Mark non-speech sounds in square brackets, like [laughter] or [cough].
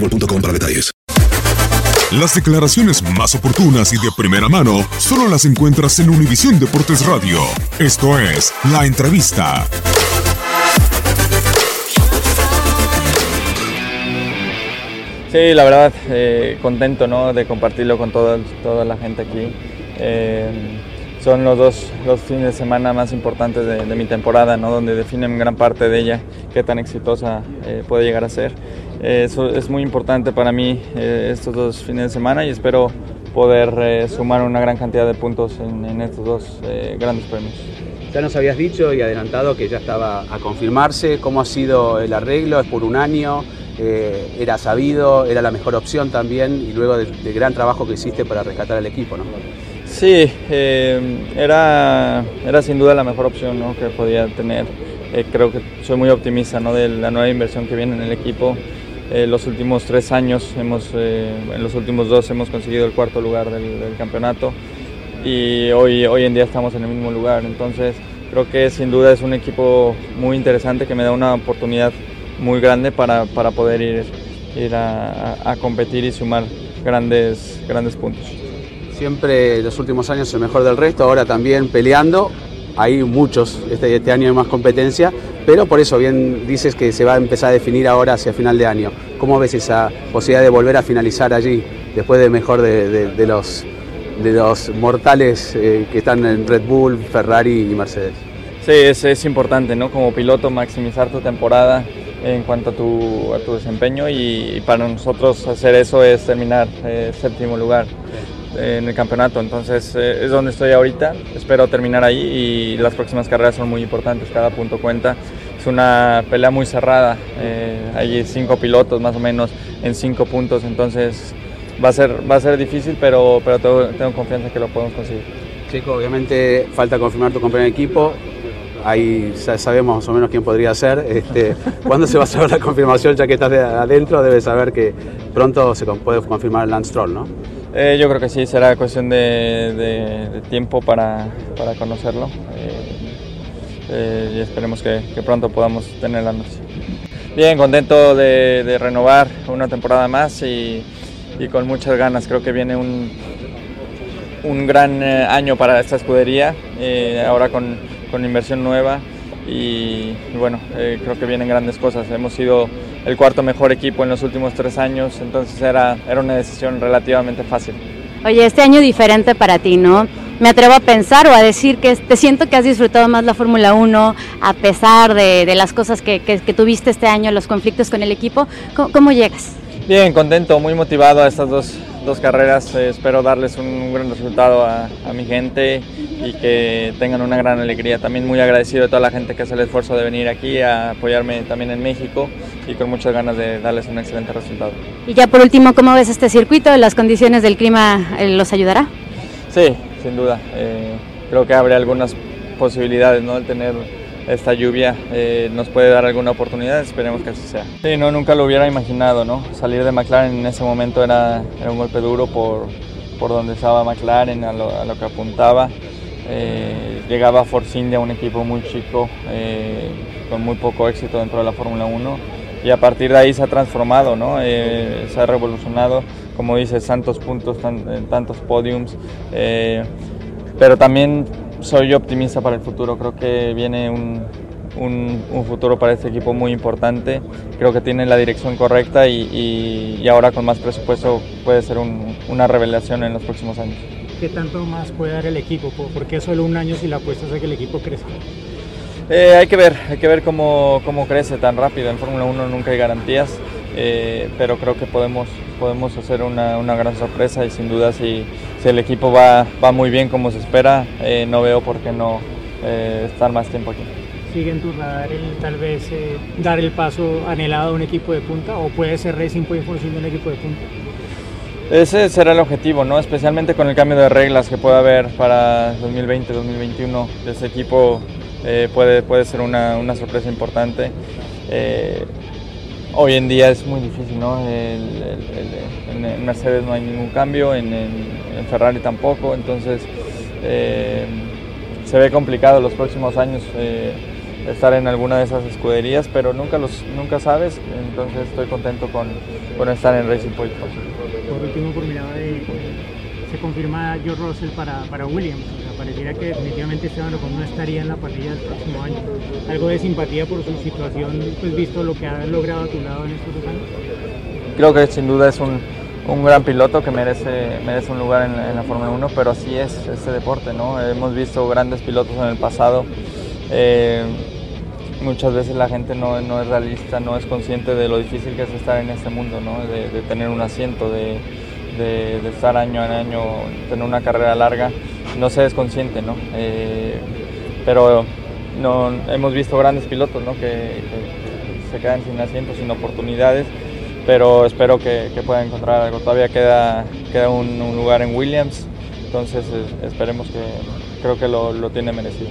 boostmobile.com para detalles. Las declaraciones más oportunas y de primera mano solo las encuentras en Univisión Deportes Radio. Esto es La Entrevista. Sí, la verdad, eh, contento ¿no? de compartirlo con toda, toda la gente aquí. Eh, son los dos los fines de semana más importantes de, de mi temporada, ¿no? donde definen gran parte de ella, qué tan exitosa eh, puede llegar a ser. Eso es muy importante para mí eh, estos dos fines de semana y espero poder eh, sumar una gran cantidad de puntos en, en estos dos eh, grandes premios. Ya nos habías dicho y adelantado que ya estaba a confirmarse. ¿Cómo ha sido el arreglo? ¿Es por un año? Eh, ¿Era sabido? ¿Era la mejor opción también? Y luego del, del gran trabajo que hiciste para rescatar al equipo, ¿no? Sí, eh, era, era sin duda la mejor opción ¿no? que podía tener. Eh, creo que soy muy optimista ¿no? de la nueva inversión que viene en el equipo. Eh, los últimos tres años, hemos, eh, en los últimos dos hemos conseguido el cuarto lugar del, del campeonato y hoy, hoy en día estamos en el mismo lugar. Entonces creo que sin duda es un equipo muy interesante que me da una oportunidad muy grande para, para poder ir, ir a, competir y sumar grandes, grandes puntos. Siempre los últimos años el mejor del resto, ahora también peleando. Hay muchos, este, este año hay más competencia, pero por eso bien dices que se va a empezar a definir ahora hacia final de año. ¿Cómo ves esa posibilidad de volver a finalizar allí, después de mejor de, los, de los mortales eh, que están en Red Bull, Ferrari y Mercedes? Sí, es, importante, ¿no? Como piloto maximizar tu temporada en cuanto a tu, desempeño y, para nosotros hacer eso es terminar eh, séptimo lugar en el campeonato. Entonces eh, es donde estoy ahorita, espero terminar ahí y las próximas carreras son muy importantes, cada punto cuenta. Es una pelea muy cerrada, eh, hay cinco pilotos más o menos en cinco puntos, entonces va a ser, va a ser difícil, pero, pero tengo, tengo confianza que lo podemos conseguir. Chico, obviamente falta confirmar tu compañero de equipo. Ahí sabemos más o menos quién podría ser. Este, [laughs] ¿Cuándo se va a saber la confirmación? Ya que estás de adentro, debes saber que pronto se puede confirmar Lance Stroll, ¿no? Eh, yo creo que sí, será cuestión de, tiempo para, para conocerlo eh, eh, y esperemos que, pronto podamos tener la noticia. Bien, contento de, renovar una temporada más y, con muchas ganas. Creo que viene un, un gran año para esta escudería, ahora con, con inversión nueva y, bueno, eh, creo que vienen grandes cosas. Hemos sido el cuarto mejor equipo en los últimos tres años, entonces era, era una decisión relativamente fácil. Oye, este año diferente para ti, ¿no? me atrevo a pensar o a decir que te siento que has disfrutado más la Fórmula 1 a pesar de, las cosas que, tuviste este año, los conflictos con el equipo. ¿Cómo, llegas? Bien, contento, muy motivado a estas dos, dos carreras. Eh, espero darles un, gran resultado a, a, mi gente y que tengan una gran alegría. También muy agradecido de toda la gente que hace el esfuerzo de venir aquí a apoyarme también en México y con muchas ganas de darles un excelente resultado. Y ya por último, ¿cómo ves este circuito? ¿Las condiciones del clima eh, los ayudará? Sí, sin duda. Eh, creo que abre algunas posibilidades, ¿no? El tener esta lluvia eh, nos puede dar alguna oportunidad, esperemos que así sea. Sí, no, nunca lo hubiera imaginado, ¿no? Salir de McLaren en ese momento era, un golpe duro por, por donde estaba McLaren, a lo, a que apuntaba. Eh, llegaba Force India, un equipo muy chico, con muy poco éxito dentro de la Fórmula 1 y a partir de ahí se ha transformado, ¿no? se ha revolucionado como dices, tantos puntos, tantos podiums, eh, pero también soy optimista para el futuro, creo que viene un, un, futuro para este equipo muy importante, creo que tiene la dirección correcta y, y, ahora con más presupuesto puede ser una revelación en los próximos años. ¿Qué tanto más puede dar el equipo? ¿Por qué solo un año si la apuesta es que el equipo crezca? Eh, hay que ver, hay que ver cómo, cómo crece tan rápido. En Fórmula 1 nunca hay garantías, eh, pero creo que podemos, podemos hacer una, una, gran sorpresa y sin duda si, si el equipo va, va, muy bien como se espera, eh, no veo por qué no estar más tiempo aquí. ¿Sigue en tu radar el, tal vez dar el paso anhelado a un equipo de punta o puede ser Racing Point siendo un equipo de punta? Ese será el objetivo, ¿no? especialmente con el cambio de reglas que puede haber para 2020-2021. Ese equipo eh, puede, puede ser una, una sorpresa importante. Eh, hoy en día es muy difícil, ¿no? en Mercedes no hay ningún cambio, en, Ferrari tampoco, entonces eh, se ve complicado los próximos años estar en alguna de esas escuderías, pero nunca los nunca sabes, entonces estoy contento con, con estar en Racing Point. Por último, por mi lado, se confirma George Russell para, para Williams pareciera que definitivamente Esteban Ocon no estaría en la parrilla del próximo año. ¿Algo de simpatía por su situación, pues visto lo que ha logrado a tu lado en estos dos años? Creo que sin duda es un, un gran piloto que merece, merece un lugar en, la Fórmula 1, pero así es este deporte, ¿no? Hemos visto grandes pilotos en el pasado. Eh, muchas veces la gente no, no, es realista, no es consciente de lo difícil que es estar en este mundo, ¿no? de, tener un asiento, de, de, de, estar año en año, tener una carrera larga no se es consciente, ¿no? Eh, pero no, hemos visto grandes pilotos ¿no? que, se quedan sin asientos, sin oportunidades, pero espero que, puedan encontrar algo. Todavía queda, queda un, lugar en Williams, entonces esperemos que creo que lo, lo tiene merecido.